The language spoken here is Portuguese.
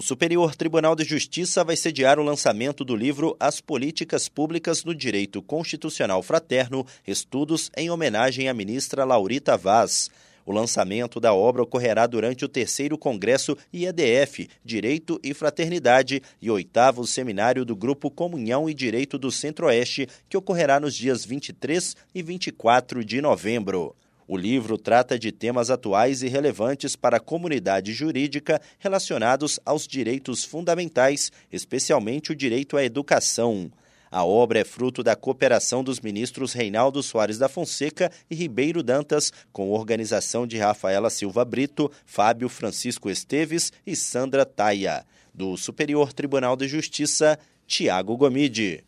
O Superior Tribunal de Justiça vai sediar o lançamento do livro As Políticas Públicas no Direito Constitucional Fraterno, estudos em homenagem à ministra Laurita Vaz. O lançamento da obra ocorrerá durante o terceiro Congresso IEDF, Direito e Fraternidade, e oitavo Seminário do Grupo Comunhão e Direito do Centro-Oeste, que ocorrerá nos dias 23 e 24 de novembro. O livro trata de temas atuais e relevantes para a comunidade jurídica relacionados aos direitos fundamentais, especialmente o direito à educação. A obra é fruto da cooperação dos ministros Reinaldo Soares da Fonseca e Ribeiro Dantas, com organização de Rafaela Silva Brito, Fábio Francisco Esteves e Sandra Taia. Do Superior Tribunal de Justiça, Tiago Gomide.